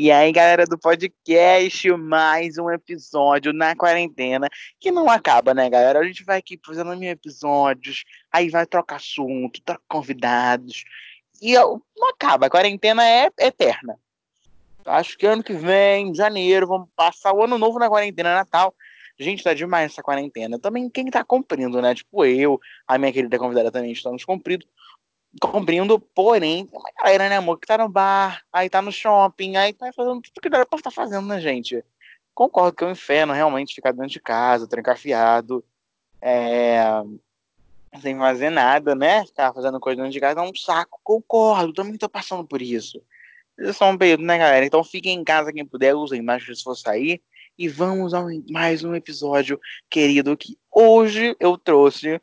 E aí, galera do podcast, mais um episódio na quarentena, que não acaba, né, galera? A gente vai aqui fazendo mil episódios, aí vai trocar assunto, troca convidados, e não acaba, a quarentena é eterna. Acho que ano que vem, janeiro, vamos passar o ano novo na quarentena, Natal. Gente, tá demais essa quarentena. Também quem tá cumprindo, né? Tipo eu, a minha querida convidada também estamos cumprindo cumprindo, porém, tem uma galera, né, amor, que tá no bar, aí tá no shopping, aí tá fazendo tudo que dá pra estar fazendo, né, gente? Concordo que é um inferno realmente ficar dentro de casa, trancafiado, é... sem fazer nada, né? Ficar fazendo coisa dentro de casa é um saco. Concordo, também tô passando por isso. Isso é só um período, né, galera? Então fiquem em casa quem puder, usem máscara se for sair. E vamos a mais um episódio querido que hoje eu trouxe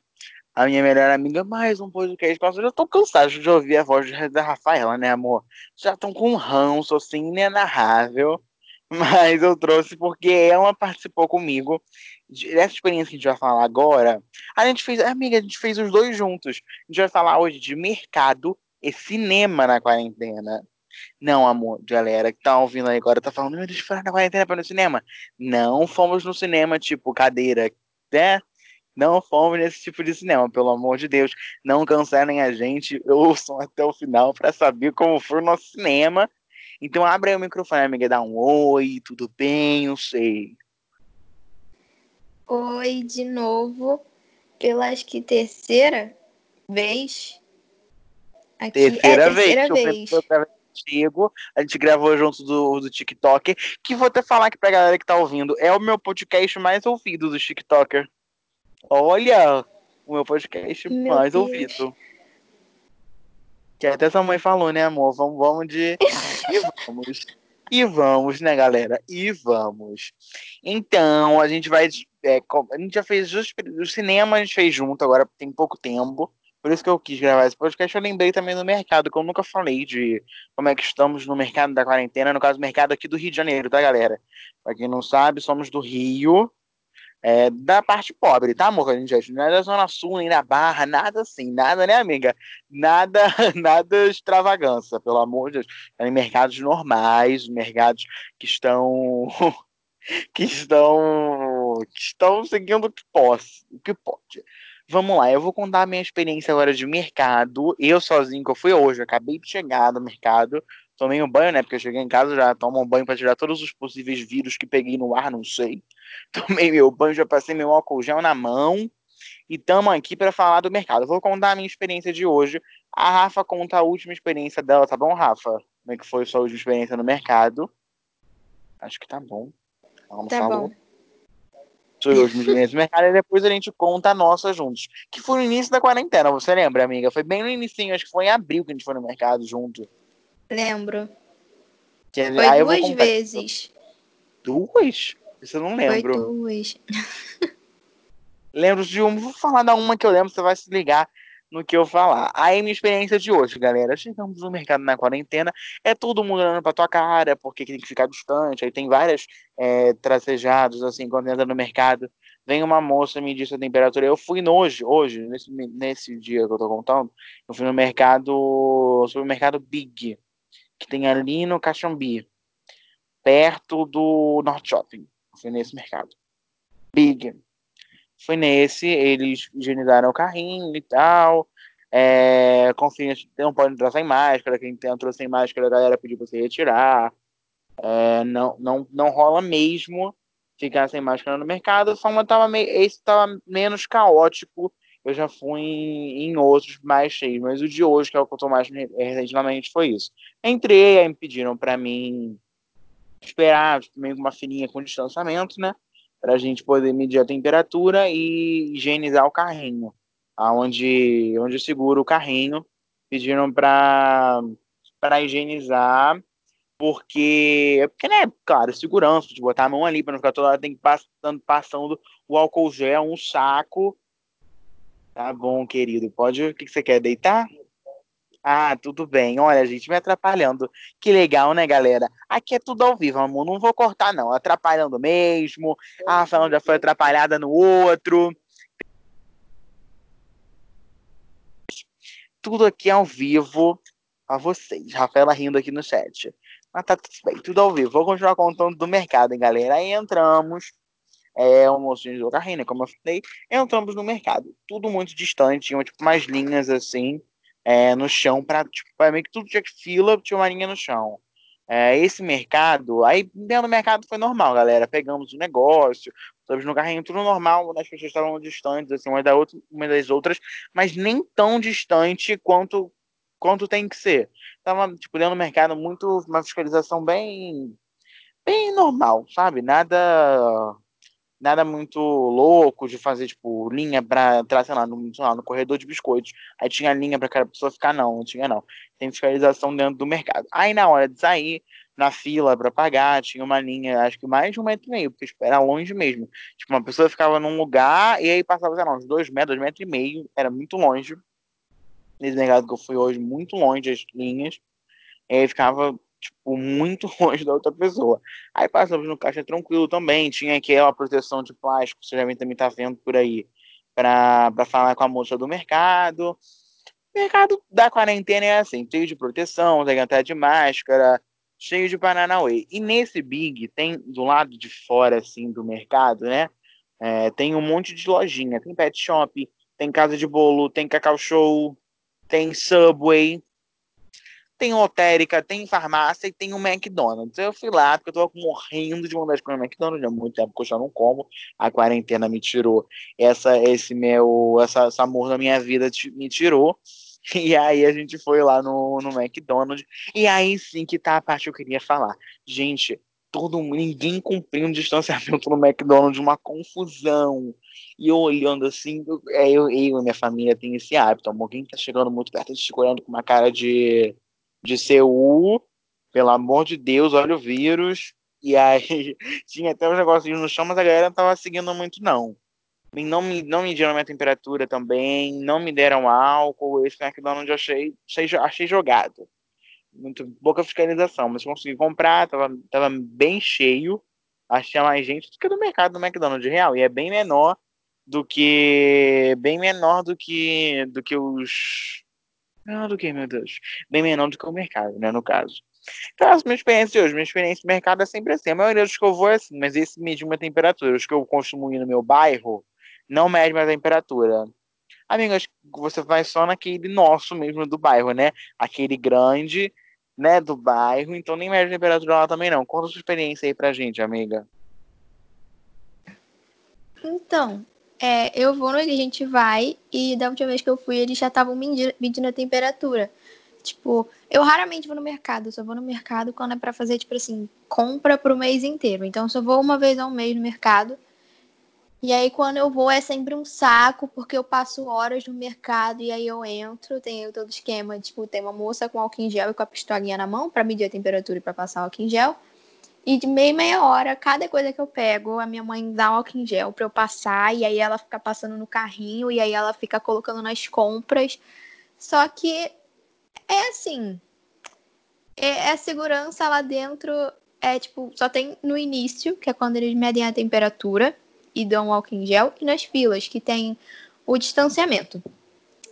a minha melhor amiga, mais um podcast. Nossa, eu tô cansado de ouvir a voz da Rafaela, né, amor? Já estão com um ranço, assim, inenarrável. Mas eu trouxe porque ela participou comigo dessa experiência que a gente vai falar agora. A gente fez, amiga, a gente fez os dois juntos. A gente vai falar hoje de mercado e cinema na quarentena. Não, amor, galera que tá ouvindo aí agora, tá falando, meu Deus, na quarentena para no cinema. Não fomos no cinema, tipo, cadeira, né? Não fomos nesse tipo de cinema, pelo amor de Deus. Não cancelem a gente, ouçam até o final para saber como foi o nosso cinema. Então abre aí o microfone, amiga, dá um oi, tudo bem, eu sei. Oi, de novo, pela acho que terceira vez. Aqui. Terceira, é, terceira vez. vez. Contigo. A gente gravou junto do, do TikTok. Que vou até falar aqui pra galera que tá ouvindo. É o meu podcast mais ouvido do TikToker. Olha, o meu podcast meu mais Deus. ouvido. Que até sua mãe falou, né, amor? Vamos, vamos de. e vamos. E vamos, né, galera? E vamos. Então, a gente vai. É, a gente já fez o cinema, a gente fez junto, agora tem pouco tempo. Por isso que eu quis gravar esse podcast. Eu lembrei também do mercado, que eu nunca falei de como é que estamos no mercado da quarentena. No caso, mercado aqui do Rio de Janeiro, tá, galera? Pra quem não sabe, somos do Rio é, da parte pobre, tá, amor? A gente não é da Zona Sul, nem da Barra, nada assim, nada, né, amiga? Nada, nada extravagância, pelo amor de Deus. É em mercados normais, mercados que estão. que estão. que estão seguindo o que, posso, o que pode. Vamos lá, eu vou contar a minha experiência agora de mercado. Eu sozinho, que eu fui hoje, eu acabei de chegar no mercado tomei um banho, né? Porque eu cheguei em casa, já tomo um banho para tirar todos os possíveis vírus que peguei no ar, não sei. Tomei meu banho, já passei meu álcool gel na mão. E estamos aqui para falar do mercado. vou contar a minha experiência de hoje. A Rafa conta a última experiência dela, tá bom, Rafa? Como é que foi a sua última experiência no mercado? Acho que tá bom. Ela não tá falou. Bom. Sua última experiência no mercado e depois a gente conta a nossa juntos. Que foi no início da quarentena, você lembra, amiga? Foi bem no início, acho que foi em abril que a gente foi no mercado junto. Lembro. Que, Foi ah, duas vezes. Duas? Isso eu não lembro. Foi duas. lembro de uma. Vou falar da uma que eu lembro, você vai se ligar no que eu falar. Aí minha experiência de hoje, galera. Chegamos no mercado na quarentena, é todo mundo olhando pra tua cara, porque tem que ficar distante. Aí tem várias é, tracejados, assim, quando entra no mercado. Vem uma moça me disse a temperatura. Eu fui hoje, hoje, nesse, nesse dia que eu tô contando, eu fui no mercado, supermercado Big que tem ali no Caxambi, perto do Norte Shopping. Foi nesse mercado. Big. Foi nesse, eles higienizaram o carrinho e tal. É, confia, não pode entrar sem máscara. Quem entrou sem máscara, a galera pediu para você retirar. É, não, não, não rola mesmo ficar sem máscara no mercado. Só uma tava meio, esse estava menos caótico. Eu já fui em, em, outros mais cheios, mas o de hoje, que é o que eu tô mais recentemente, foi isso. Entrei, aí me pediram para mim esperar, meio uma fininha com distanciamento, né? Pra gente poder medir a temperatura e higienizar o carrinho. Aonde, onde eu seguro o carrinho. Pediram para para higienizar, porque, porque, né, claro, segurança, de botar a mão ali para não ficar toda hora tem que passando, passando o álcool gel, um saco. Tá bom, querido. Pode. O que você quer? Deitar? Ah, tudo bem. Olha, gente, me atrapalhando. Que legal, né, galera? Aqui é tudo ao vivo, amor. Não vou cortar, não. Atrapalhando mesmo. A Rafaela já foi atrapalhada no outro. Tudo aqui ao vivo a vocês. Rafaela rindo aqui no chat. Mas tá tudo bem, tudo ao vivo. Vou continuar contando do mercado, hein, galera. Aí entramos, é, o de carrinho, né, como eu falei, entramos no mercado. Tudo muito distante, tinham tipo umas linhas assim, é, no chão, para tipo, meio que tudo tinha fila, tinha uma linha no chão. É, esse mercado, aí dentro do mercado foi normal, galera. Pegamos o negócio, estamos no carrinho, tudo normal, as pessoas estavam distantes, assim, uma, da outra, uma das outras, mas nem tão distante quanto quanto tem que ser. Tava, tipo, dentro do mercado muito, uma fiscalização bem, bem normal, sabe? Nada nada muito louco de fazer, tipo, linha pra entrar, sei lá, no, sei lá, no corredor de biscoitos. Aí tinha linha pra cada pessoa ficar, não, não tinha não. Tem fiscalização dentro do mercado. Aí na hora de sair, na fila para pagar, tinha uma linha, acho que mais de um metro e meio, porque era longe mesmo. Tipo, uma pessoa ficava num lugar e aí passava, sei lá, uns dois metros, dois metros e meio, era muito longe nesse mercado que eu fui hoje, muito longe das linhas. E aí ficava, tipo, muito longe da outra pessoa. Aí passamos no caixa tranquilo também. Tinha aquela proteção de plástico, você já também tá vendo por aí, para falar com a moça do mercado. O mercado da quarentena é assim, cheio de proteção, tem estar de máscara, cheio de Paranauê. E nesse Big, tem do lado de fora, assim, do mercado, né? É, tem um monte de lojinha. Tem pet shop, tem casa de bolo, tem cacau show, tem Subway, tem lotérica, tem farmácia e tem o McDonald's. Eu fui lá porque eu tava morrendo de vontade de comer McDonald's há muito tempo que eu já não como. A quarentena me tirou essa, esse meu, essa, essa amor da minha vida me tirou. E aí a gente foi lá no, no McDonald's. E aí sim que tá a parte que eu queria falar. Gente, todo ninguém cumprindo distanciamento no McDonald's, uma confusão. E eu olhando assim, eu, é, eu, eu e minha família tem esse hábito, alguém tá chegando muito perto, a gente olhando com uma cara de, de CU, pelo amor de Deus, olha o vírus. E aí tinha até os negocinhos no chão, mas a galera não tava seguindo muito, não. Não me, não mediram minha temperatura também, não me deram álcool, esse McDonald's eu achei, achei, achei jogado muito pouca fiscalização, mas consegui comprar, tava, tava bem cheio, achei mais gente do que do mercado do McDonald's real, e é bem menor do que bem menor do que do que os não, do que, meu Deus, bem menor do que o mercado, né, no caso. Então, essa é a minha experiência hoje. Minha experiência de mercado é sempre assim. A maioria dos que eu vou é assim, mas esse mede uma temperatura. Os que eu costumo ir no meu bairro não mede mais a temperatura. Amigo, acho que você vai só naquele nosso mesmo do bairro, né? Aquele grande né, do bairro, então nem mede a temperatura lá também não. Conta a sua experiência aí pra gente, amiga. Então, é, eu vou no a gente vai e da última vez que eu fui eles já estavam medindo, medindo a temperatura. Tipo, eu raramente vou no mercado, eu só vou no mercado quando é para fazer, tipo assim, compra pro mês inteiro. Então, eu só vou uma vez ao mês no mercado e aí, quando eu vou, é sempre um saco, porque eu passo horas no mercado e aí eu entro, tenho todo esquema, tipo, tem uma moça com álcool em gel e com a pistolinha na mão para medir a temperatura e para passar álcool em gel. E de meia meia hora, cada coisa que eu pego, a minha mãe dá álcool em gel para eu passar, e aí ela fica passando no carrinho, e aí ela fica colocando nas compras. Só que é assim, é, é segurança lá dentro, é tipo, só tem no início, que é quando eles medem a temperatura e dão álcool em gel, e nas filas, que tem o distanciamento.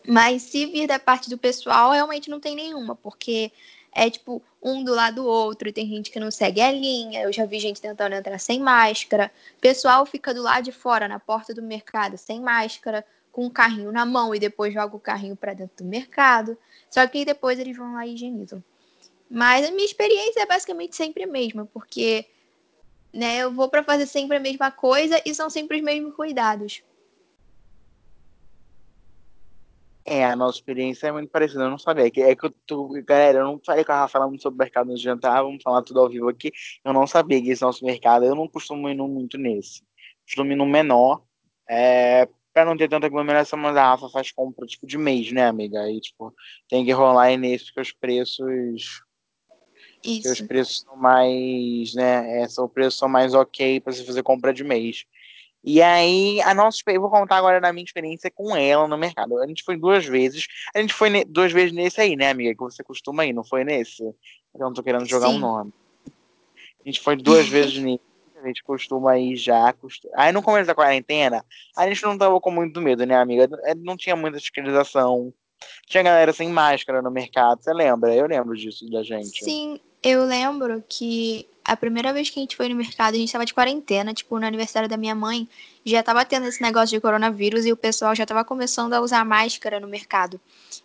Mas se vir da parte do pessoal, realmente não tem nenhuma, porque é tipo um do lado do outro, tem gente que não segue a linha, eu já vi gente tentando entrar sem máscara, pessoal fica do lado de fora, na porta do mercado, sem máscara, com o carrinho na mão e depois joga o carrinho para dentro do mercado. Só que depois eles vão lá e higienizam. Mas a minha experiência é basicamente sempre a mesma, porque né? Eu vou para fazer sempre a mesma coisa e são sempre os mesmos cuidados. É, a nossa experiência é muito parecida, eu não sabia. É que, é que eu tô, galera, eu não falei com a Rafa muito sobre o mercado no jantar, vamos falar tudo ao vivo aqui. Eu não sabia que esse nosso mercado, eu não costumo ir muito nesse. Costumo ir no menor, é, pra não ter tanta aglomeração, mas a Rafa faz compra tipo de mês, né, amiga? Aí, tipo, tem que rolar aí nesse, porque os preços isso. os preços são mais, né? É, são, os preços são mais ok para você fazer compra de mês. E aí, a nossa, eu vou contar agora da minha experiência com ela no mercado. A gente foi duas vezes. A gente foi duas vezes nesse aí, né, amiga? Que você costuma ir, não foi nesse? Eu não tô querendo jogar Sim. um nome. A gente foi duas vezes nesse. A gente costuma ir já. Costuma... Aí no começo da quarentena, a gente não tava com muito medo, né, amiga? Não tinha muita fiscalização. Tinha galera sem máscara no mercado, você lembra? Eu lembro disso da gente. Sim, Eu lembro que a primeira vez que a gente foi no mercado, a gente tava de quarentena, tipo, no aniversário da minha mãe, já tava tendo esse negócio de coronavírus e o pessoal já tava começando a usar máscara no mercado.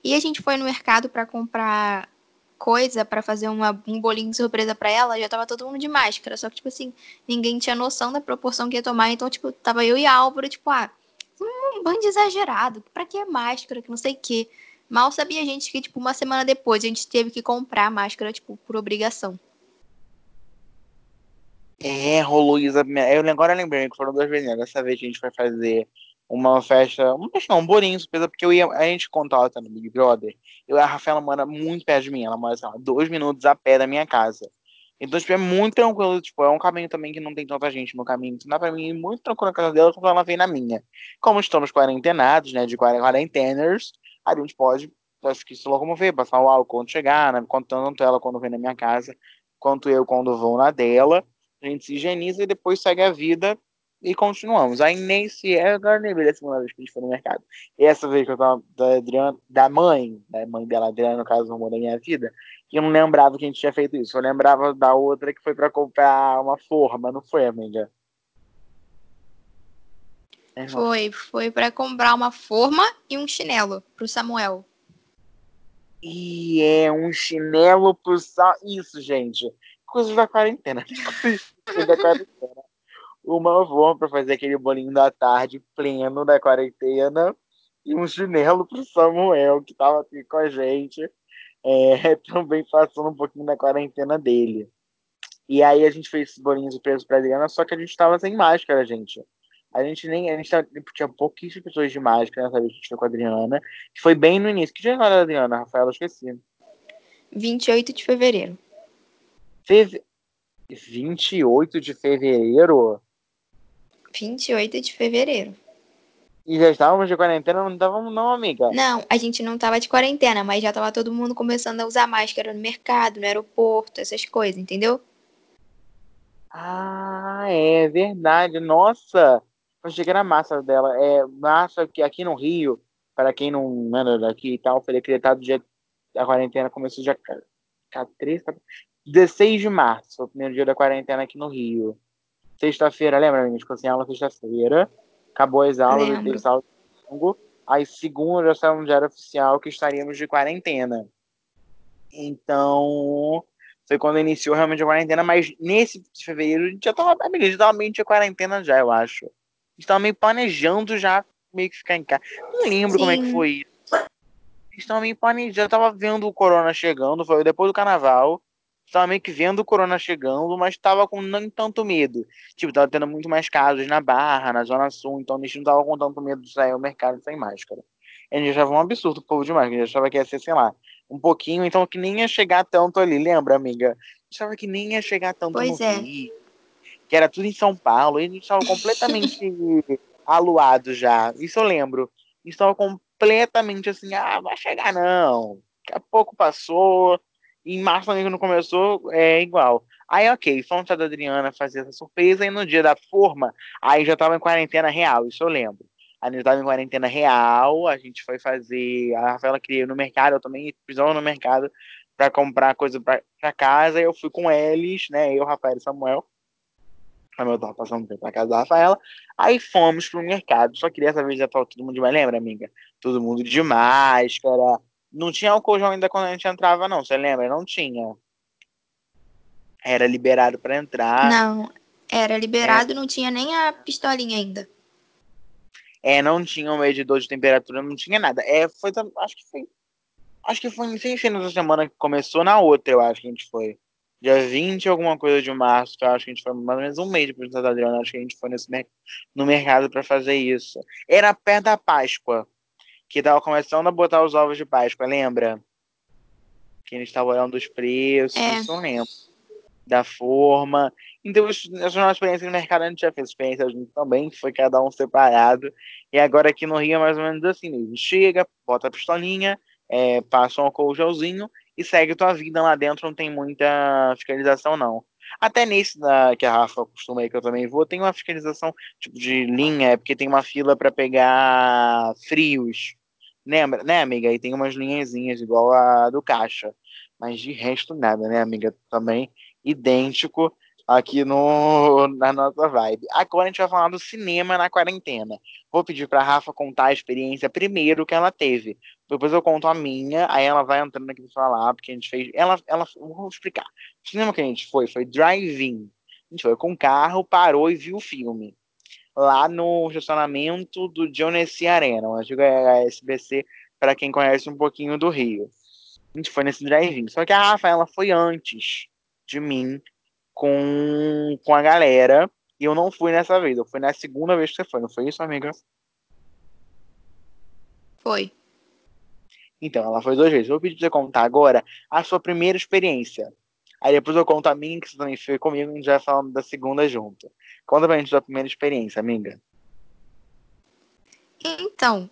E a gente foi no mercado para comprar coisa para fazer uma, um bolinho de surpresa para ela, já tava todo mundo de máscara. Só que, tipo assim, ninguém tinha noção da proporção que ia tomar. Então, tipo, tava eu e Álvaro, tipo, ah, um bando exagerado. Pra que máscara? Que não sei o quê. Mal sabia a gente que, tipo, uma semana depois a gente teve que comprar a máscara, tipo, por obrigação. É, rolou isso. Eu agora lembrei que foram duas vezes. Né? Dessa vez a gente vai fazer uma festa, uma festa não, um bolinho, surpresa, porque eu ia, a gente contata no Big Brother. Eu, a Rafaela mora muito perto de mim, ela mora, sei lá, dois minutos a pé da minha casa. Então, tipo, é muito tranquilo, tipo, é um caminho também que não tem tanta gente no caminho. Então dá pra mim ir muito tranquilo na casa dela quando ela vem na minha. Como estamos quarentenados, né, de quarenteners, a gente pode, acho que se locomover, passar o álcool quando chegar, né, tanto ela quando vem na minha casa, quanto eu quando vou na dela. A gente se higieniza e depois segue a vida e continuamos. Aí nesse, é, agora lembrei da segunda vez que a gente foi no mercado. E essa vez que eu tava da Adriana, da mãe, da mãe dela, Adriana, no caso, amor da minha vida, que eu não lembrava que a gente tinha feito isso. Eu lembrava da outra que foi para comprar uma forma, não foi, amiga? Foi, foi para comprar uma forma e um chinelo pro Samuel. E é um chinelo pro Samuel. Isso, gente. Coisas da quarentena. Coisas da quarentena uma forma para fazer aquele bolinho da tarde pleno da quarentena e um chinelo pro Samuel, que tava aqui com a gente, é, também passando um pouquinho da quarentena dele. E aí a gente fez esses bolinhos de preso pra Adriana, só que a gente tava sem máscara, gente. A gente nem. A gente tava, tinha pouquíssimas pessoas de máscara nessa vez que a gente foi com a Adriana. Que foi bem no início. Que dia era a Adriana, Rafaela? Esqueci. 28 de fevereiro. Feve... 28 de fevereiro? 28 de fevereiro. E já estávamos de quarentena, não estávamos não, amiga? Não, a gente não estava de quarentena, mas já estava todo mundo começando a usar máscara no mercado, no aeroporto, essas coisas, entendeu? Ah, é verdade. Nossa, eu achei que era massa dela. É massa que aqui no Rio, para quem não anda daqui e tal, foi decretado dia a quarentena começou dia 13, 16 de março, o primeiro dia da quarentena aqui no Rio. Sexta-feira, lembra, a gente ficou sem aula sexta-feira. Acabou as aulas, teve sábado domingo. Aí segunda já saiu um diário oficial que estaríamos de quarentena. Então, foi quando iniciou realmente a quarentena, mas nesse fevereiro a gente já tava, amiga, a gente tava meio de quarentena já, eu acho. A gente tava meio planejando já meio que ficar em casa. Não lembro Sim. como é que foi isso. A gente tava meio planejando, já tava vendo o corona chegando, foi depois do carnaval estava meio que vendo o corona chegando, mas estava com nem tanto medo. Tipo, tava tendo muito mais casos na Barra, na Zona Sul, então a gente não tava com tanto medo de sair ao mercado sem máscara. A gente achava um absurdo o povo de máscara, a gente achava que ia ser, sei lá, um pouquinho, então que nem ia chegar tanto ali, lembra, amiga? A gente achava que nem ia chegar tanto pois no é. Rio, que era tudo em São Paulo, e a gente estava completamente aluado já. Isso eu lembro. A gente estava completamente assim, ah, vai chegar não. Daqui a pouco passou, em março também, não começou, é igual. Aí, ok, fomos da Adriana fazer essa surpresa, e no dia da forma, aí já tava em quarentena real, isso eu lembro. A gente tava em quarentena real, a gente foi fazer. A Rafaela queria ir no mercado, eu também precisava no mercado para comprar coisa para casa. Eu fui com eles, né? Eu, Rafael e Samuel. Samuel tava passando tempo na casa da Rafaela. Aí fomos pro mercado. Só que dessa vez já tava todo mundo de lembra, amiga? Todo mundo de máscara, não tinha álcool gel ainda quando a gente entrava, não. Você lembra? Não tinha. Era liberado para entrar. Não, era liberado, é. não tinha nem a pistolinha ainda. É, não tinha um medidor de temperatura, não tinha nada. É, foi, acho que foi, acho que foi sem ser nessa semana que começou, na outra, eu acho que a gente foi. Dia 20, alguma coisa de março, que eu acho que a gente foi mais ou menos um mês depois da Adriana, acho que a gente foi nesse, no mercado para fazer isso. Era perto da Páscoa que tava começando a botar os ovos de Páscoa, lembra? Que a gente tava olhando os preços, é. eu lembro. Da forma. Então, essa nossa experiência no mercado, a gente já fez experiência junto também, que foi cada um separado. E agora aqui no Rio é mais ou menos assim mesmo. Chega, bota a pistolinha, é, passa um álcool gelzinho e segue tua vida lá dentro, não tem muita fiscalização, não. Até nesse da, que a Rafa costuma aí, que eu também vou, tem uma fiscalização tipo de linha, é porque tem uma fila para pegar frios. Lembra, né, amiga? Aí tem umas linhazinhas igual a do caixa. Mas de resto, nada, né, amiga? Também idêntico aqui no, na nossa vibe. Agora a gente vai falar do cinema na quarentena. Vou pedir pra Rafa contar a experiência primeiro que ela teve. Depois eu conto a minha, aí ela vai entrando aqui pra falar, porque a gente fez. Ela, ela, vou explicar. O cinema que a gente foi foi drive-in. A gente foi com carro, parou e viu o filme. Lá no estacionamento do Genesee Arena, o antigo SBC, para quem conhece um pouquinho do Rio. A gente foi nesse drive-in. Só que a Rafaela foi antes de mim com, com a galera. E eu não fui nessa vez. Eu fui na segunda vez que você foi, não foi isso, amiga? Foi. Então, ela foi duas vezes. Vou pedir pra você contar agora a sua primeira experiência. Aí depois eu conto a minha, que você também foi comigo, e a gente vai falando da segunda junto. Conta pra gente a sua primeira experiência, amiga. Então,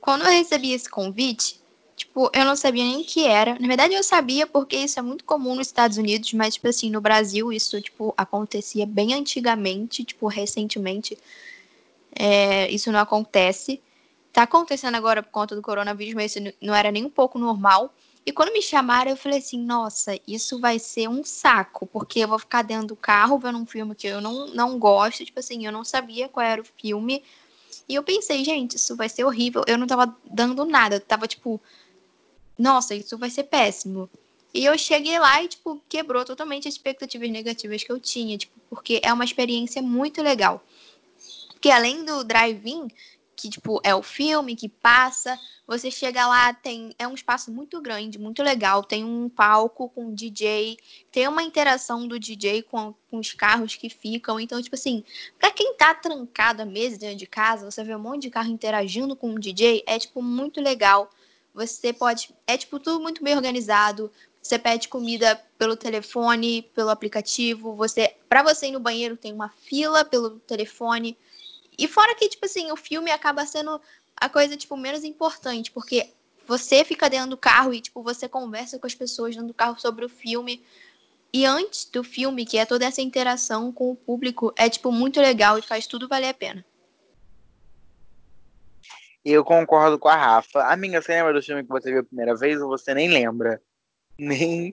quando eu recebi esse convite, tipo, eu não sabia nem o que era. Na verdade, eu sabia porque isso é muito comum nos Estados Unidos, mas, tipo assim, no Brasil isso, tipo, acontecia bem antigamente, tipo, recentemente. É, isso não acontece. Tá acontecendo agora por conta do coronavírus, mas isso não era nem um pouco normal. E quando me chamaram, eu falei assim: nossa, isso vai ser um saco, porque eu vou ficar dentro do carro vendo um filme que eu não, não gosto. Tipo assim, eu não sabia qual era o filme. E eu pensei, gente, isso vai ser horrível. Eu não tava dando nada. Eu tava tipo, nossa, isso vai ser péssimo. E eu cheguei lá e, tipo, quebrou totalmente as expectativas negativas que eu tinha, tipo, porque é uma experiência muito legal. Porque além do drive-in, que, tipo, é o filme que passa, você chega lá, tem é um espaço muito grande, muito legal, tem um palco com DJ, tem uma interação do DJ com, com os carros que ficam, então, tipo assim, pra quem tá trancado a mesa dentro de casa, você vê um monte de carro interagindo com o DJ, é, tipo, muito legal. Você pode. É tipo tudo muito bem organizado. Você pede comida pelo telefone, pelo aplicativo. Você, para você ir no banheiro, tem uma fila pelo telefone. E fora que, tipo assim, o filme acaba sendo a coisa, tipo, menos importante, porque você fica dentro do carro e, tipo, você conversa com as pessoas dentro do carro sobre o filme. E antes do filme, que é toda essa interação com o público, é, tipo, muito legal e faz tudo valer a pena. Eu concordo com a Rafa. Amiga, você lembra do filme que você viu a primeira vez ou você nem lembra? Nem.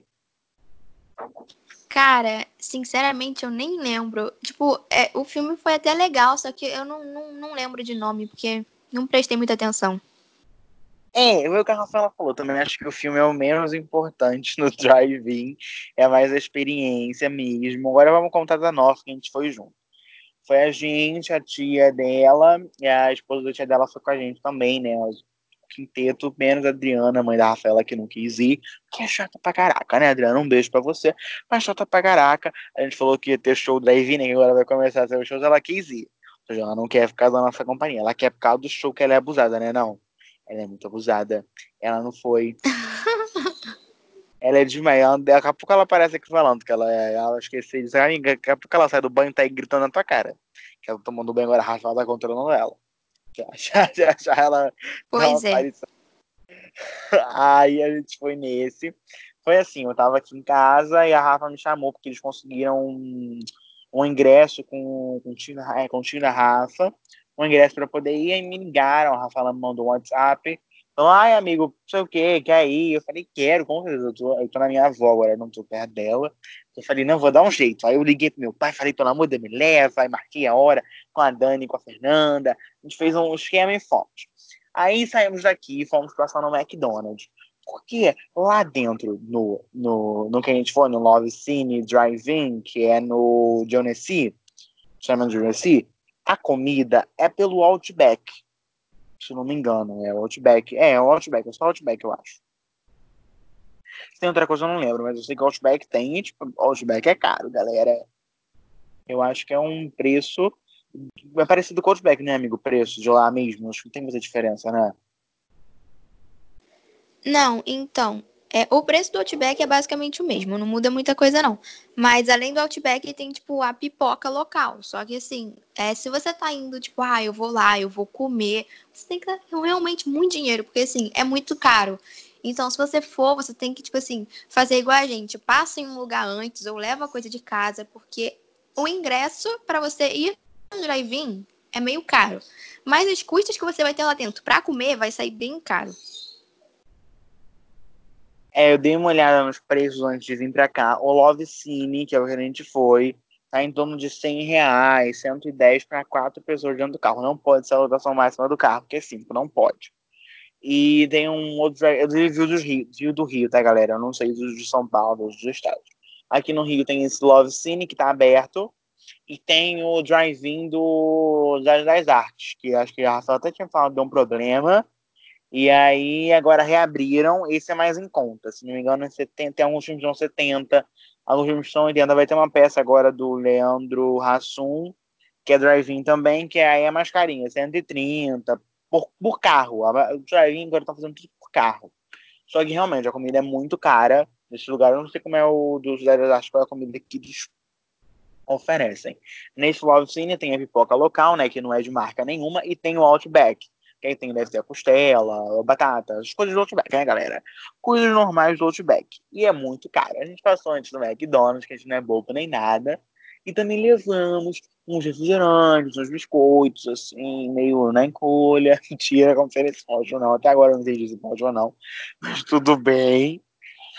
Cara, sinceramente, eu nem lembro. Tipo, é, o filme foi até legal, só que eu não, não, não lembro de nome, porque não prestei muita atenção. É, foi o que a Rafaela falou. Também acho que o filme é o menos importante no drive-in. É mais a experiência mesmo. Agora vamos contar da nossa, que a gente foi junto. Foi a gente, a tia dela e a esposa da tia dela foi com a gente também, né? Quinteto, menos a Adriana, mãe da Rafaela, que não quis ir, que é chata pra caraca, né, Adriana? Um beijo pra você. Mas chata pra caraca. A gente falou que ia ter show drive-in, né? Agora vai começar a ser o show, ela quis ir. Ou seja, ela não quer ficar da nossa companhia. Ela quer por causa do show que ela é abusada, né? Não. Ela é muito abusada. Ela não foi. Ela é demais. Ela, daqui a pouco ela aparece aqui falando que ela é. Ela esqueceu disso. Daqui a pouco ela sai do banho e tá aí gritando na tua cara. Que ela tomando banho agora, a Rafaela tá controlando ela. Já, já, já, já ela. Pois é. Aí a gente foi nesse. Foi assim, eu tava aqui em casa e a Rafa me chamou porque eles conseguiram um, um ingresso com, com, Tina, é, com Tina Rafa, um ingresso para poder ir, e me ligaram, a Rafa me mandou um WhatsApp, então, ai, amigo, não sei o que, quer ir? Eu falei, quero, com certeza. Eu tô, eu tô na minha avó agora, não tô perto dela. Eu falei, não, vou dar um jeito. Aí eu liguei pro meu pai, falei, pelo amor de Deus, me leva. Aí marquei a hora com a Dani, com a Fernanda. A gente fez um esquema e fomos. Aí saímos daqui e fomos passar no McDonald's. Porque lá dentro, no, no, no que a gente foi, no Love Cine Drive-In, que é no Genesee, chama Genesee, a comida é pelo Outback se não me engano. É o Outback. É, é o Outback, é só Outback, eu acho. Tem outra coisa, eu não lembro, mas eu sei que o Outback tem, tipo, o Outback é caro, galera. Eu acho que é um preço. É parecido com o Outback, né, amigo? Preço de lá mesmo. Acho que não tem muita diferença, né? Não, então. É, o preço do Outback é basicamente o mesmo, não muda muita coisa não. Mas além do Outback tem tipo a pipoca local. Só que assim, é, se você tá indo tipo, ah, eu vou lá, eu vou comer, você tem que dar realmente muito dinheiro, porque assim, é muito caro. Então, se você for, você tem que, tipo assim, fazer igual a gente, passa em um lugar antes ou leva coisa de casa, porque o ingresso para você ir no drive-in é meio caro. Mas os custos que você vai ter lá dentro para comer vai sair bem caro. É, eu dei uma olhada nos preços antes de vir pra cá. O Love Cine, que é o que a gente foi, tá em torno de 100 reais, 110 para quatro pessoas dentro do carro. Não pode ser a lotação máxima do carro, porque é cinco, não pode. E tem um outro. Eu review do Rio, Rio do Rio, tá, galera? Eu não sei dos de São Paulo, dos estados. Aqui no Rio tem esse Love Cine que tá aberto. E tem o drive-in do das, das Artes, que acho que a Rafael até tinha falado de um problema. E aí agora reabriram. Esse é mais em conta. Se não me engano, é 70, tem alguns filmes são 70, alguns filmes são 80. Vai ter uma peça agora do Leandro Hassum, que é drive-in também, que aí é mais carinha, 130 por, por carro. O drive-in agora tá fazendo tudo por carro. Só que realmente a comida é muito cara nesse lugar. Eu não sei como é o dos Zero Artes, qual é a comida que eles oferecem. Nesse Love Cine tem a pipoca local, né, que não é de marca nenhuma, e tem o Outback, que aí tem, deve ter a costela, a batata, as coisas do Outback, né, galera? Coisas normais do Outback. E é muito caro. A gente passou antes no McDonald's, que a gente não é bobo nem nada, e também levamos uns refrigerantes, uns biscoitos, assim, meio na encolha. Mentira, como se pode ou não. Até agora eu não entendi se pode ou não. Mas tudo bem.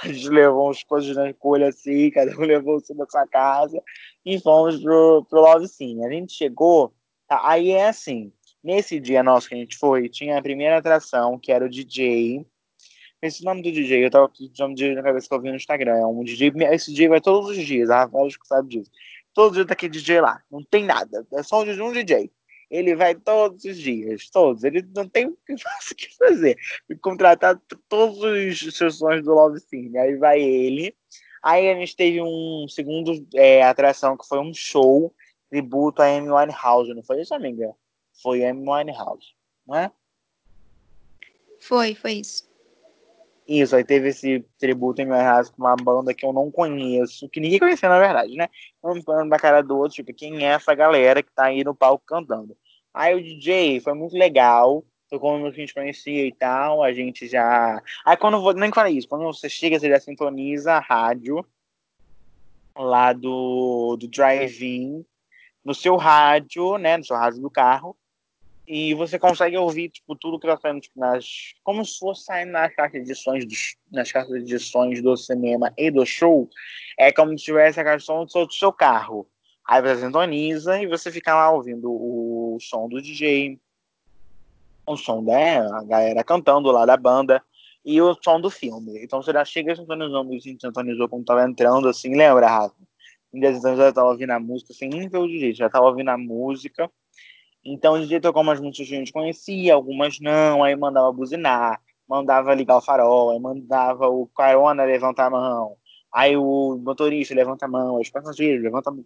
A gente levou uns coisas na encolha assim, cada um levou o da sua casa e fomos pro, pro Love Sim. A gente chegou, tá, aí é assim, nesse dia nosso que a gente foi, tinha a primeira atração, que era o DJ. Esse nome do DJ, eu tava com o nome de na cabeça que eu vi no Instagram. É um DJ, esse DJ vai todos os dias, a Rafael que sabe disso. Todos os dias tá aquele DJ lá, não tem nada, é só um DJ. Ele vai todos os dias, todos. Ele não tem o que fazer. Contratar todos os sessões do Love Scene. Aí vai ele. Aí a gente teve um segundo é, atração que foi um show tributo a Amy Winehouse, não foi isso, amiga? Foi Amy Winehouse, não é? Foi, foi isso. Isso, aí teve esse tributo em Winehouse com uma banda que eu não conheço, que ninguém conhecia, na verdade, né? Um falando da cara do outro, tipo, quem é essa galera que tá aí no palco cantando? Aí o DJ foi muito legal, foi como a gente conhecia e tal, a gente já. Aí quando vou, nem falei isso, quando você chega, você já sintoniza a rádio lá do, do drive-in no seu rádio, né? No seu rádio do carro e você consegue ouvir tipo, tudo que está saindo tipo, nas. Como se fosse saindo nas caixas de edições dos, nas caixas de edições do cinema e do show. É como se tivesse a caixa de som do seu, carro. Aí você sintoniza e você fica lá ouvindo o som do DJ, o som da galera cantando lá da banda e o som do filme. Então você já chega sintonizando e sintonizou quando tava entrando, assim, lembra, Rafa? Em 10 anos já tava ouvindo a música sem nem ver o DJ, já tava ouvindo a música então, o DJ tocou umas músicas a gente conhecia, algumas não, aí mandava buzinar, mandava ligar o farol, aí mandava o carona levantar a mão, aí o motorista levanta a mão, os passageiros levantam a mão.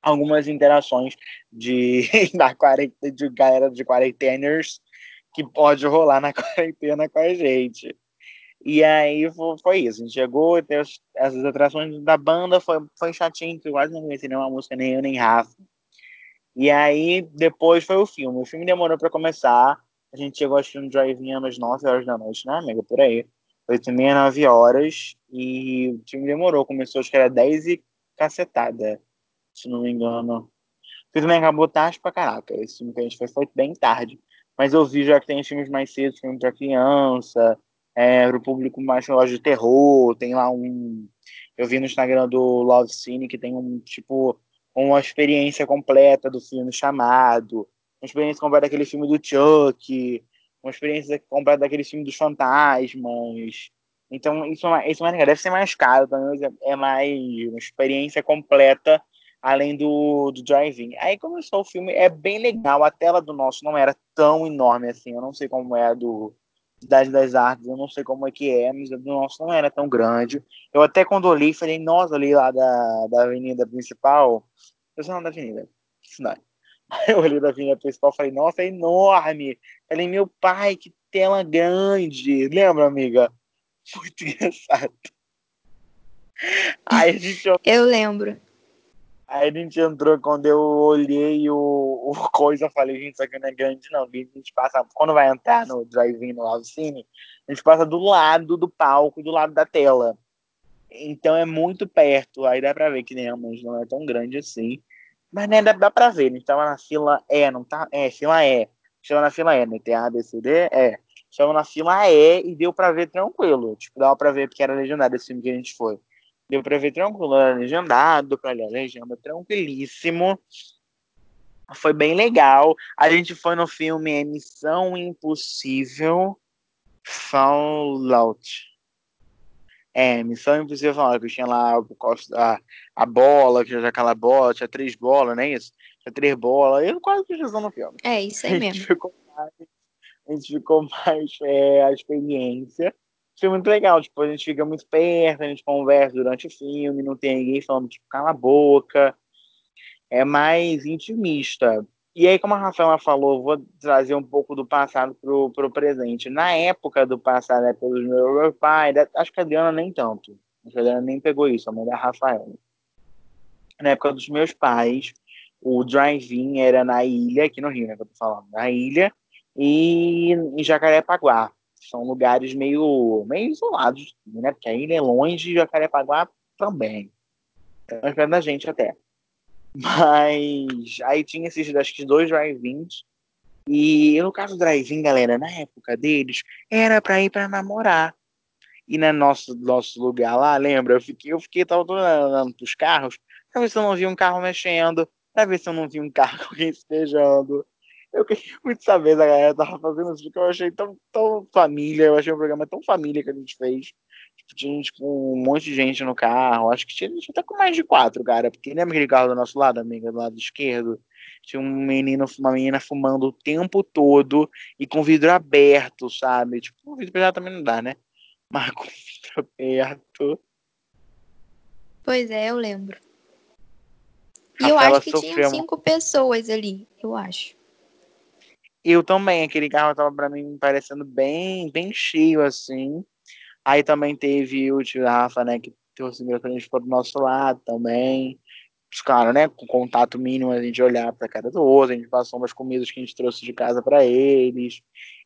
Algumas interações de, da quarenta, de galera de quarenteners que pode rolar na quarentena com a gente. E aí foi, isso, a gente chegou, e as, atrações da banda, foi, foi chatinho, que quase não conheci nenhuma música, nem eu, nem Rafa. E aí, depois foi o filme. O filme demorou para começar. A gente chegou acho que no drive-in às 9 horas da noite, né, amiga? Por aí. 8 e meia, 9 horas. E o filme demorou. Começou, acho que era 10 e cacetada, se não me engano. O filme acabou tarde pra caraca. Esse filme que a gente foi foi bem tarde. Mas eu vi já que tem filmes mais cedo, filme pra criança, é, pro público mais loja de terror. Tem lá um. Eu vi no Instagram do Love Cine que tem um tipo uma experiência completa do filme chamado, uma experiência completa daquele filme do Chuck, uma experiência completa daquele filme dos fantasmas. Então, isso, é, isso é deve ser mais caro, pelo menos é, é mais uma experiência completa além do, do drive-in. Aí começou o filme, é bem legal, a tela do nosso não era tão enorme assim, eu não sei como é a do Cidade das Artes, eu não sei como é que é, mas a do nosso não era tão grande. Eu até quando olhei, falei, nossa, ali lá da, da avenida principal, eu sou da avenida, cidade. Aí eu olhei da avenida principal e falei, nossa, é enorme. Falei, meu pai, que tela grande. Lembra, amiga? Muito engraçado. Aí a gente... Eu lembro. Aí a gente entrou, quando eu olhei o, o coisa, eu falei, gente, isso aqui não é grande, não. A gente passa, quando vai entrar no drive-in no Alcine, a gente passa do lado do palco, do lado da tela. Então é muito perto, aí dá pra ver que realmente não é tão grande assim. Mas né, dá, dá pra ver, a gente tava na fila E, não tá? É, fila E. Chama na fila E, né? Tem A, B, C, D, E. Estamos na fila E e deu pra ver tranquilo. Tipo, dava pra ver porque era legendado esse filme que a gente foi. Deu pra ver tranquilo, era legendado, pra ler a legenda tranquilíssimo. Foi bem legal. A gente foi no filme Missão Impossível Fallout. É, Missão Impossível Fallout, que tinha lá a, a bola, que já aquela bola, tinha três bolas, não é isso? Tinha três bolas, eu quase que no filme. É, isso aí mesmo. Ficou mais, a gente ficou mais é, a experiência. Foi muito legal, tipo, a gente fica muito perto, a gente conversa durante o filme, não tem ninguém falando, tipo, cala a boca. É mais intimista. E aí, como a Rafaela falou, vou trazer um pouco do passado pro, pro presente. Na época do passado, né, pelos meus meu pai, acho que a Adriana nem tanto. A Adriana nem pegou isso, a mãe da Rafaela. Na época dos meus pais, o drive-in era na ilha, aqui no Rio, né, que eu tô falando, na ilha, e em Jacarepaguá. São lugares meio, meio isolados, né? Porque a ilha é longe e Jacarepaguá também. É mais perto da gente até. Mas aí tinha esses, acho que dois drive-ins. E no caso do drive-in, galera, na época deles, era pra ir pra namorar. E no nosso, nosso lugar lá, lembra? Eu fiquei, eu fiquei tava andando pros carros, pra ver se eu não vi um carro mexendo, pra ver se eu não vi um carro com alguém se. Eu queria muito saber da galera tava fazendo isso, porque eu achei tão, tão família, eu achei um programa tão família que a gente fez. Tipo, tinha com um monte de gente no carro, acho que tinha gente até com mais de quatro, cara, porque lembra aquele carro do nosso lado, amiga, do lado esquerdo? Tinha um menino, uma menina fumando o tempo todo e com vidro aberto, sabe? Tipo, o vidro fechado também não dá, né? Mas com vidro aberto. Pois é, eu lembro. E eu acho que tinha cinco pessoas ali, eu acho. Eu também, aquele carro tava para mim parecendo bem, bem cheio assim. Aí também teve o tio Rafa, né, que trouxe meu frente para do nosso lado também. Os caras, né, com contato mínimo, a gente olhar para a cara do outro, a gente passou umas comidas que a gente trouxe de casa para eles.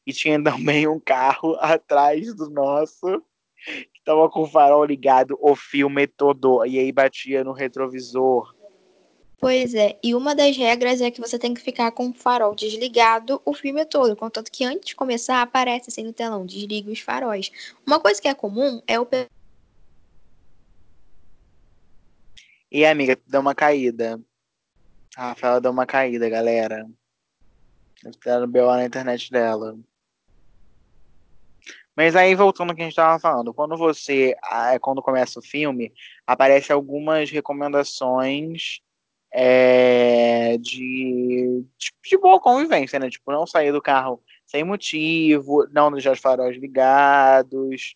E tinha também um carro atrás do nosso, que tava com o farol ligado, o filme todo, e aí batia no retrovisor. Pois é, e uma das regras é que você tem que ficar com o farol desligado o filme todo, contanto que antes de começar aparece assim no telão, desligue os faróis. Uma coisa que é comum é o E amiga, deu uma caída. A Rafaela deu uma caída, galera. Deve BO na internet dela. Mas aí, voltando ao que a gente estava falando, quando você, ah, quando começa o filme, aparece algumas recomendações é, de, de, de, boa convivência, né? Tipo, não sair do carro sem motivo, não deixar os faróis ligados,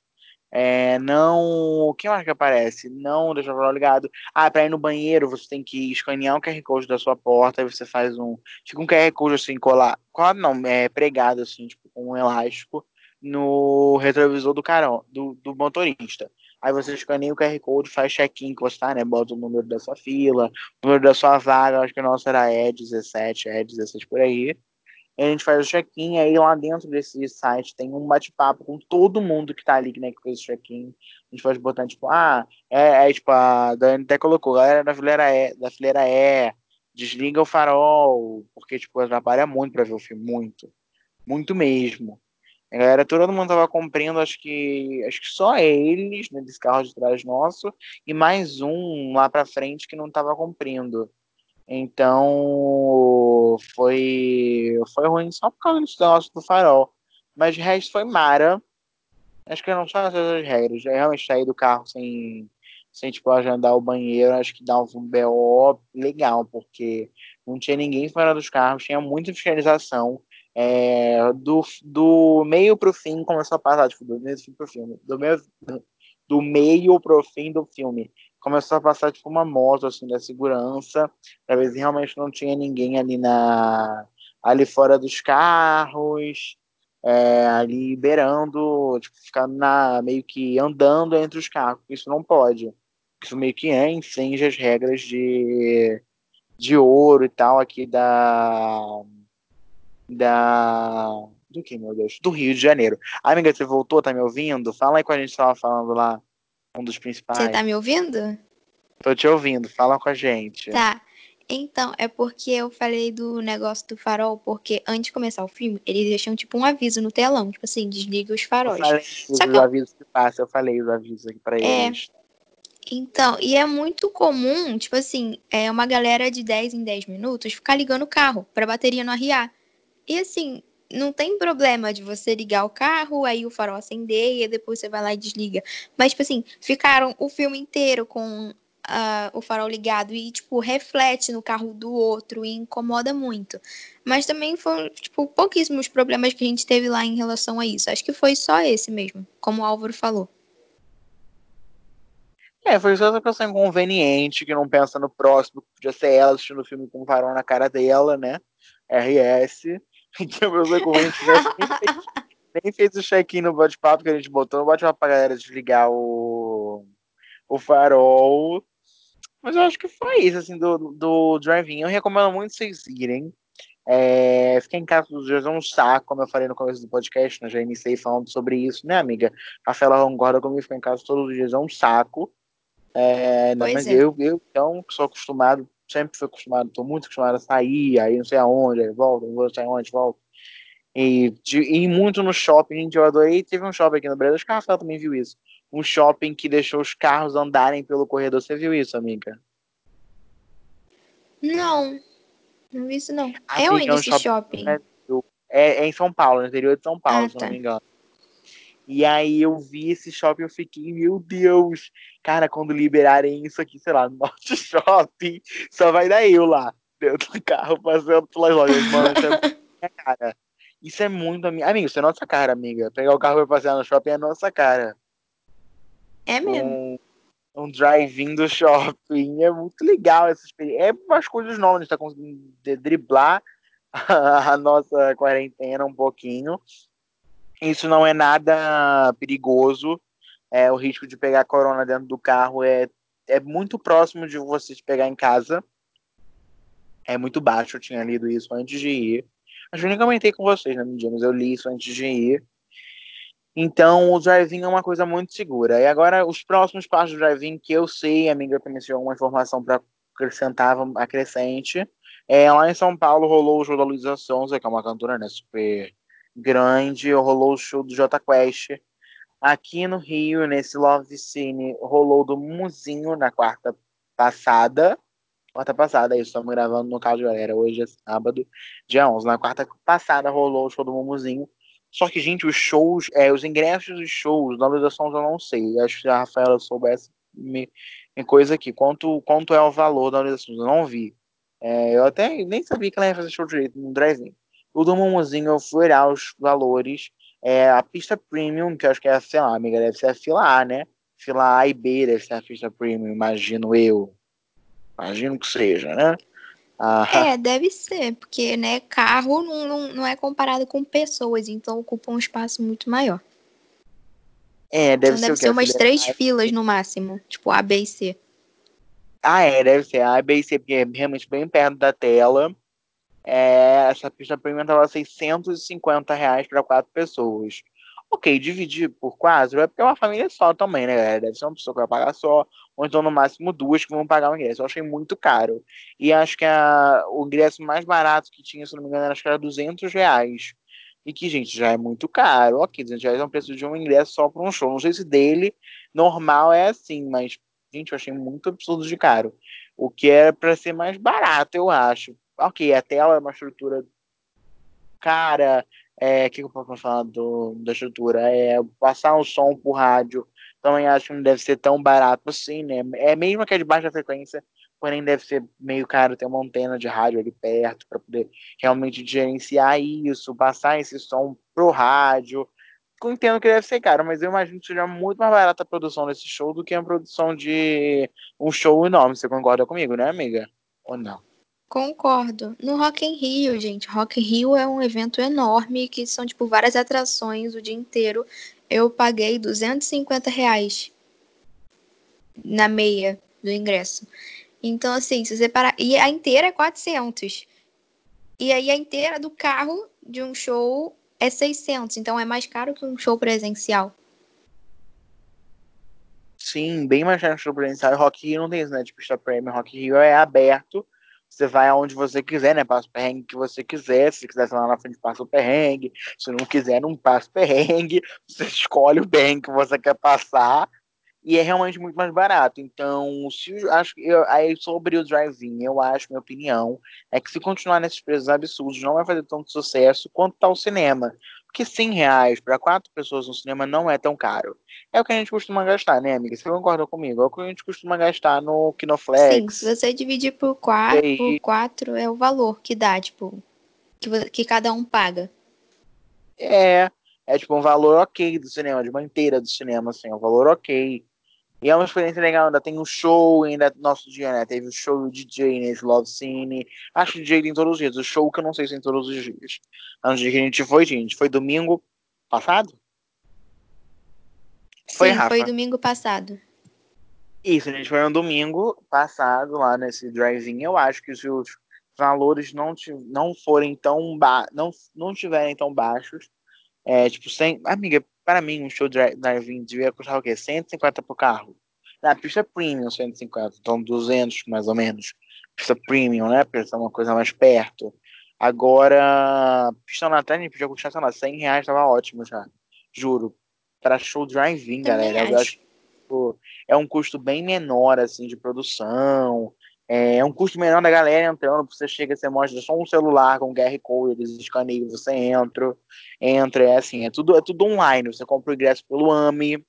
é, não. O que mais que aparece? Não deixar o farol ligado. Ah, para ir no banheiro, você tem que escanear o QR Code da sua porta, aí você faz um. Fica um QR Code assim, colar. Colado não, é pregado assim, tipo, com um elástico no retrovisor do carão, do, do motorista. Aí você escaneia o QR Code, faz check-in você tá, né? Bota o número da sua fila, o número da sua vaga, acho que o nosso era E17, E16 por aí. E a gente faz o check-in, aí lá dentro desse site tem um bate-papo com todo mundo que tá ali, né, que fez o check-in. A gente pode botar, tipo, ah, é, é tipo, a Dani até colocou, galera da fileira E, da fileira E, desliga o farol, porque, tipo, atrapalha muito pra ver o filme, muito. Muito mesmo. A galera, todo mundo tava cumprindo, acho que acho que só eles, né, desse carro de trás nosso, e mais um lá pra frente que não tava cumprindo. Então foi foi ruim só por causa do negócio do farol. Mas o resto foi mara. Acho que não só essas regras. Eu realmente sair do carro sem, sem tipo, agendar o banheiro, acho que dá um BO legal, porque não tinha ninguém fora dos carros, tinha muita fiscalização. É, do, do meio pro fim começou a passar, tipo, do meio pro fim, do meio, do meio pro fim do filme. Começou a passar, tipo, uma moto, assim, da segurança, pra ver se realmente não tinha ninguém ali na ali fora dos carros, é, ali liberando, tipo, ficando na, meio que andando entre os carros, isso não pode. Isso meio que é, infringe as regras de, de ouro e tal aqui da da. Do que, meu Deus? Do Rio de Janeiro. Amiga, você voltou? Tá me ouvindo? Fala aí com a gente estava falando lá. Um dos principais. Você tá me ouvindo? Tô te ouvindo, fala com a gente. Tá. Então, é porque eu falei do negócio do farol, porque antes de começar o filme, eles deixam tipo um aviso no telão, tipo assim, desliga os Eu faróis. falei Só os que eu, avisos que passa, eu falei os avisos aqui pra É. eles. Então, e é muito comum, tipo assim, é uma galera de 10 em 10 minutos ficar ligando o carro pra bateria não arriar. E assim, não tem problema de você ligar o carro, aí o farol acender e depois você vai lá e desliga. Mas, tipo assim, ficaram o filme inteiro com ah, o farol ligado e, tipo, reflete no carro do outro e incomoda muito. Mas também foram, tipo, pouquíssimos problemas que a gente teve lá em relação a isso. Acho que foi só esse mesmo, como o Álvaro falou. É, foi só essa pessoa inconveniente que não pensa no próximo, que podia ser ela assistindo o filme com um farol na cara dela, né? RS. Que a pessoa inconveniente né? nem, fez, o check-in no bate-papo que a gente botou no bate-papo pra galera desligar o, o farol. Mas eu acho que foi isso, assim, do, do drive-in. Eu recomendo muito vocês irem. É, ficar em casa dos dias é um saco, como eu falei no começo do podcast, né? Já iniciei falando sobre isso, né, amiga? A Fela concorda comigo, ficar em casa todos os dias é um saco. É, ainda Pois mais é. eu, eu, então, que sou acostumado, sempre fui acostumado, tô muito acostumado a sair, aí não sei aonde, aí volto, não vou sair onde, volto. E de, ir muito no shopping, eu adorei. Teve um shopping aqui no Brasil, acho que a Rafael também viu isso. Um shopping que deixou os carros andarem pelo corredor. Você viu isso, amiga? Não, não vi isso não. É Amiga, onde é um esse shopping shopping? é, é em São Paulo, no interior de São Paulo, Ah, se não tá. me engano. E aí eu vi esse shopping, eu fiquei, meu Deus, cara, quando liberarem isso aqui, sei lá, no nosso shopping, só vai dar eu lá, dentro do carro, passando pelas lojas, mano, isso é minha cara. Isso é muito a minha. Amigo, isso é nossa cara, amiga. Pegar o carro e passear no shopping é nossa cara. É mesmo. Um, um drive-in do shopping. É muito legal essa experiência. É umas coisas novas, a gente tá conseguindo driblar a nossa quarentena um pouquinho. Isso não é nada perigoso. É, o risco de pegar corona dentro do carro é, é muito próximo de você pegar em casa. É muito baixo, eu tinha lido isso antes de ir. Acho que eu nem comentei com vocês, né, dia, mas eu li isso antes de ir. Então, o drive-in é uma coisa muito segura. E agora, os próximos passos do drive-in que eu sei, a amiga tinha alguma informação para acrescentar, acrescente. É, lá em São Paulo rolou o show da Luísa Sonza, que é uma cantora né, super grande, rolou o show do Jota Quest. Aqui no Rio, nesse Love Cine, rolou do Muzinho na quarta passada. Quarta passada, isso, estamos gravando no caso, galera. Hoje é sábado, dia 11. Na quarta passada rolou o show do Mumuzinho. Só que, gente, os shows, é, os ingressos dos shows, da Luísa Sons eu não sei. Acho que a Rafaela soubesse, me, me coisa aqui. Quanto, quanto é o valor da Sons? Eu não vi. É, eu até nem sabia que ela ia fazer show direito no drive-in. O do Mumuzinho, olhar os valores. É, a pista premium, que eu acho que é, sei lá, amiga, deve ser a fila A, né? Fila A e B deve ser a pista premium, imagino eu. Imagino que seja, né? Ah, É, deve ser, porque, né, carro não, não, não é comparado com pessoas, então ocupa um espaço muito maior. é, deve Então ser deve ser umas três A filas no máximo, tipo A, B e C. Ah, é, deve ser a B e C, porque é realmente bem perto da tela. É, essa pista premium tava 650 reais para quatro pessoas. Ok, dividir por quatro é porque é uma família só também, né, galera? Deve ser uma pessoa que vai pagar só, ou então no máximo duas que vão pagar o ingresso. Eu achei muito caro. E acho que a, o ingresso mais barato que tinha, se não me engano, acho que era 200 reais. E que, gente, já é muito caro. Ok, 200 reais é o preço de um ingresso só para um show. Não sei se dele normal é assim, mas, gente, eu achei muito absurdo de caro. O que era para ser mais barato, eu acho. Ok, a tela é uma estrutura cara, é, o que, eu posso falar do, da estrutura? É passar um som por rádio, também acho que não deve ser tão barato assim, né? É mesmo que é de baixa frequência, porém deve ser meio caro ter uma antena de rádio ali perto para poder realmente gerenciar isso, passar esse som pro rádio. Entendo que deve ser caro, mas eu imagino que seja muito mais barata a produção desse show do que a produção de um show enorme. Você concorda comigo, né, amiga? Ou não? Concordo. No Rock in Rio, gente, Rock in Rio é um evento enorme que são, tipo, várias atrações o dia inteiro. Eu paguei 250 reais na meia do ingresso. Então, assim, se você parar... E a inteira é 400. E aí a inteira do carro de um show é 600. Então é mais caro que um show presencial. Sim, bem mais caro que o presencial. Rock Rio não tem isso, né? Tipo, pista premium. Rock in Rio é aberto. Você vai aonde você quiser, né? Passa o perrengue que você quiser. Se quiser lá na frente, passa o perrengue. Se não quiser, não passa o perrengue. Você escolhe o perrengue que você quer passar e é realmente muito mais barato. Então, se acho eu, aí sobre o drive-in, eu acho, minha opinião, é que se continuar nesses preços absurdos, não vai fazer tanto sucesso quanto tá o cinema. Porque 100 reais para quatro pessoas no cinema não é tão caro. É o que a gente costuma gastar, né, amiga? Você concorda comigo? É o que a gente costuma gastar no Kinoflex. Sim, se você dividir por quatro, por quatro é o valor que dá, tipo, que, que cada um paga. É, é tipo um valor ok do cinema, de uma inteira do cinema, assim, é um valor ok. E é uma experiência legal, ainda tem um show, ainda nosso dia, né? Teve o show do DJ nesse Love Cine. Acho que o DJ tem todos os dias. O show que eu não sei se tem todos os dias. Antes de que a gente foi, gente, foi domingo passado? Foi, Sim, Rafa? foi domingo passado. Isso, a gente foi no domingo passado lá nesse drive-in. Eu acho que se os valores não, não forem tão ba não, não estiverem tão baixos, é tipo, sem. Amiga, para mim, um show drive-in devia custar o quê? 150 por carro. Na pista premium, 150. Então, 200 mais ou menos. Pista premium, né? Porque é uma coisa mais perto. Agora, pista na trem podia custar, sei lá, 100 reais, tava ótimo já. Juro. Para show drive-in, galera. Eu acho que é um custo bem menor, assim, de produção. É um custo menor da galera entrando, você chega, você mostra só um celular com QR Code, eles escaneiam, você entra, entra, é assim, é tudo, é tudo online, você compra o ingresso pelo AMI,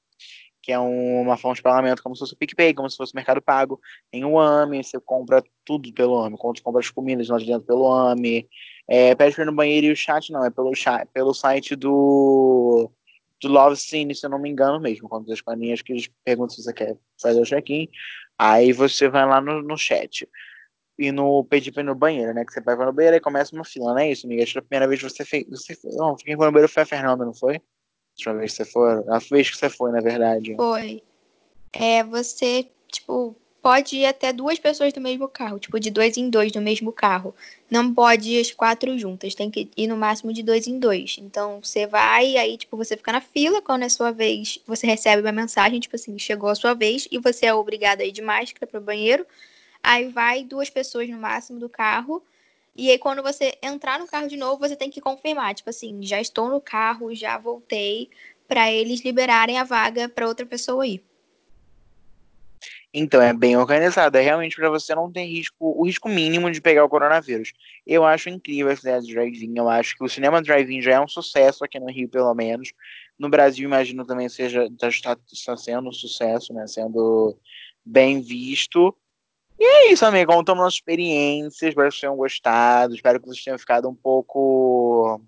que é uma fonte de pagamento como se fosse o PicPay, como se fosse o Mercado Pago, tem o AMI, você compra tudo pelo AMI, você compra as comidas lá dentro pelo AMI, é, pede para ir no banheiro e o chat não, é pelo, chat, pelo site do do Love Cine, se eu não me engano mesmo, quando as paninhas que eles perguntam se você quer fazer o check-in, Aí você vai lá no, no chat e no pedir pra ir no banheiro, né? Que você vai no banheiro e começa uma fila, não é isso, amiga? Acho que a primeira vez que você fez. Você, não, quem foi no banheiro foi a Fernanda, não foi? Eu ver se você foi. A vez que você foi, na verdade. Foi. É, você, tipo, pode ir até duas pessoas do mesmo carro, tipo, de dois em dois no mesmo carro. Não pode ir as quatro juntas, tem que ir no máximo de dois em dois. Então, você vai, aí, tipo, você fica na fila, quando é sua vez, você recebe uma mensagem, tipo assim, chegou a sua vez, e você é obrigado a ir de máscara pro banheiro. Aí vai duas pessoas no máximo do carro. E aí, quando você entrar no carro de novo, você tem que confirmar, tipo assim, já estou no carro, já voltei, para eles liberarem a vaga para outra pessoa ir. Então, é bem organizado. É realmente para você não ter risco, o risco mínimo de pegar o coronavírus. Eu acho incrível a ideia de drive-in. Eu acho que o cinema drive-in já é um sucesso aqui no Rio, pelo menos. No Brasil, imagino também seja está, está sendo um sucesso, né? Sendo bem visto. E é isso, amigo. Contamos nossas experiências. Espero que vocês tenham gostado. Espero que vocês tenham ficado um pouco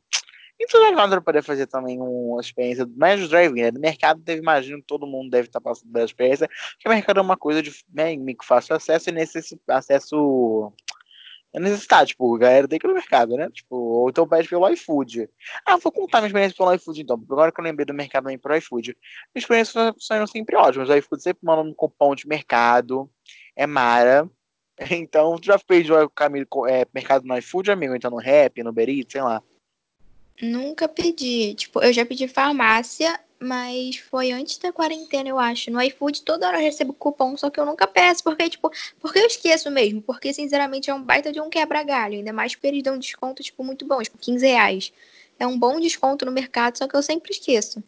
entusiasmado para poder fazer também uma experiência mais do drive-in. Né? Do mercado, deve, imagino que todo mundo deve estar passando pela experiência, porque o mercado é uma coisa de né, fácil acesso e necess, acesso é necessidade, tipo, a galera tem que ir no mercado, né? Tipo, ou então pede pelo iFood. Ah, vou contar minha experiência pelo iFood então. Agora que eu lembrei do mercado também pro iFood. Minha experiência são sempre ótimas. O iFood sempre manda um cupom de mercado. É Mara. Então, tu já fez o caminho, é, mercado no iFood, amigo? Então no Rap, no Uber sei lá. Nunca pedi. Tipo, eu já pedi farmácia, mas foi antes da quarentena, eu acho. No iFood toda hora eu recebo cupom, só que eu nunca peço, porque, tipo, porque eu esqueço mesmo. Porque, sinceramente, é um baita de um quebra-galho. Ainda mais porque eles dão um desconto, tipo, muito bom, tipo, 15 reais. É um bom desconto no mercado, só que eu sempre esqueço.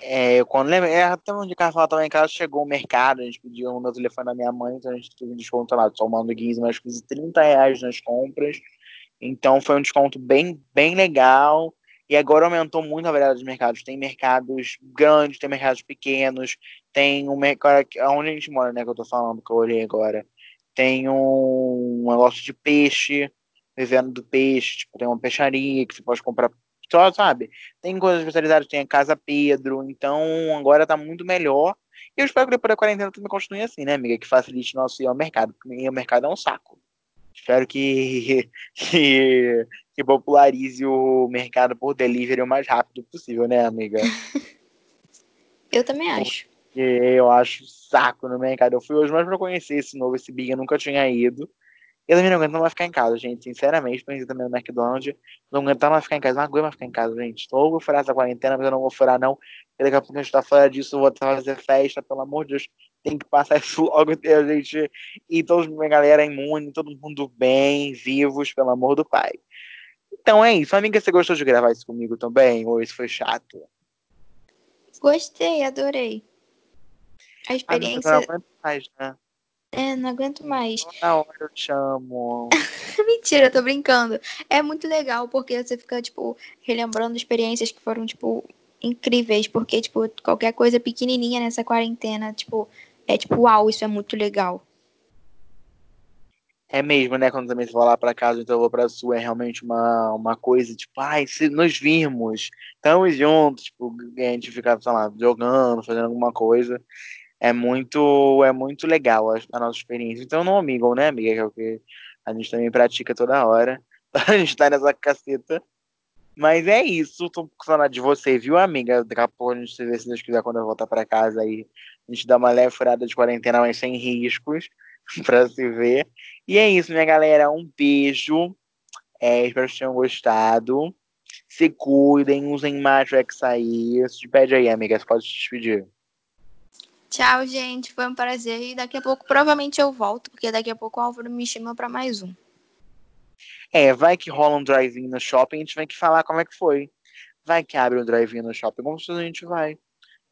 É, eu quando lembro, é, até onde o carro também em casa, chegou o mercado, a gente pediu o meu telefone da minha mãe, então a gente teve um desconto lá, somando 15, mais 15, 30 reais nas compras. Então foi um desconto bem, bem legal. E agora aumentou muito a variedade de mercados. Tem mercados grandes, tem mercados pequenos, tem um mercado. Onde a gente mora, né? Que eu tô falando, que eu olhei agora. Tem um negócio de peixe, vivendo do peixe, tipo, tem uma peixaria que você pode comprar só, sabe? Tem coisas especializadas, tem a Casa Pedro, então agora tá muito melhor. E eu espero que depois da quarentena tudo continue assim, né, amiga? Que facilite nosso ir ao mercado, porque o mercado é um saco. Espero que, que, que popularize o mercado por delivery o mais rápido possível, né, amiga? Eu também acho. Porque eu acho saco no mercado. Eu fui hoje mais pra conhecer esse novo, esse Big, eu nunca tinha ido. Eu também não aguento mais ficar em casa, gente. Sinceramente, pensei também no McDonald's. Não aguentar mais ficar em casa. Não aguento mais ficar em casa, gente. Estou vou furar essa quarentena, mas eu não vou furar, não. Daqui a pouco a gente tá fora disso, eu vou fazer festa, pelo amor de Deus. Tem que passar isso logo até a gente e toda a galera imune, todo mundo bem, vivos, pelo amor do pai. Então é isso. Amiga, você gostou de gravar isso comigo também? Ou isso foi chato? Gostei, adorei. A experiência. Ah, não aguento mais, né? É, não aguento mais. Toda hora eu chamo. Mentira, eu tô brincando. É muito legal porque você fica, tipo, relembrando experiências que foram, tipo, incríveis. Porque, tipo, qualquer coisa pequenininha nessa quarentena, tipo, é tipo, uau, isso é muito legal. É mesmo, né? Quando também você lá pra casa, então eu vou pra sua, é realmente uma, uma coisa, tipo, ai, se nos vimos, estamos juntos, tipo, a gente fica, sei lá, jogando, fazendo alguma coisa. É muito, é muito legal a, a nossa experiência. Então não amigam, né, amiga? Que é o que a gente também pratica toda hora. A gente tá nessa caceta. Mas é isso, tô com saudade de você, viu, amiga? Daqui a pouco a gente se vê, se Deus quiser, quando eu voltar pra casa aí. A gente dá uma leve furada de quarentena, mas sem riscos, pra se ver. E é isso, minha galera. Um beijo. É, espero que vocês tenham gostado. Se cuidem, usem máscara que sair. Se despede aí, amiga. Você pode se despedir. Tchau, gente. Foi um prazer. E daqui a pouco, provavelmente, eu volto, porque daqui a pouco o Álvaro me chama pra mais um. É, vai que rola um drive-in no shopping, a gente vai que falar como é que foi. Vai que abre um drive-in no shopping, como se a gente vai.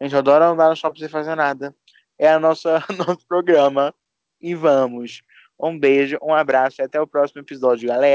A gente adora andar no shopping sem fazer nada. É a nossa nosso programa. E vamos. Um beijo, um abraço e até o próximo episódio, galera.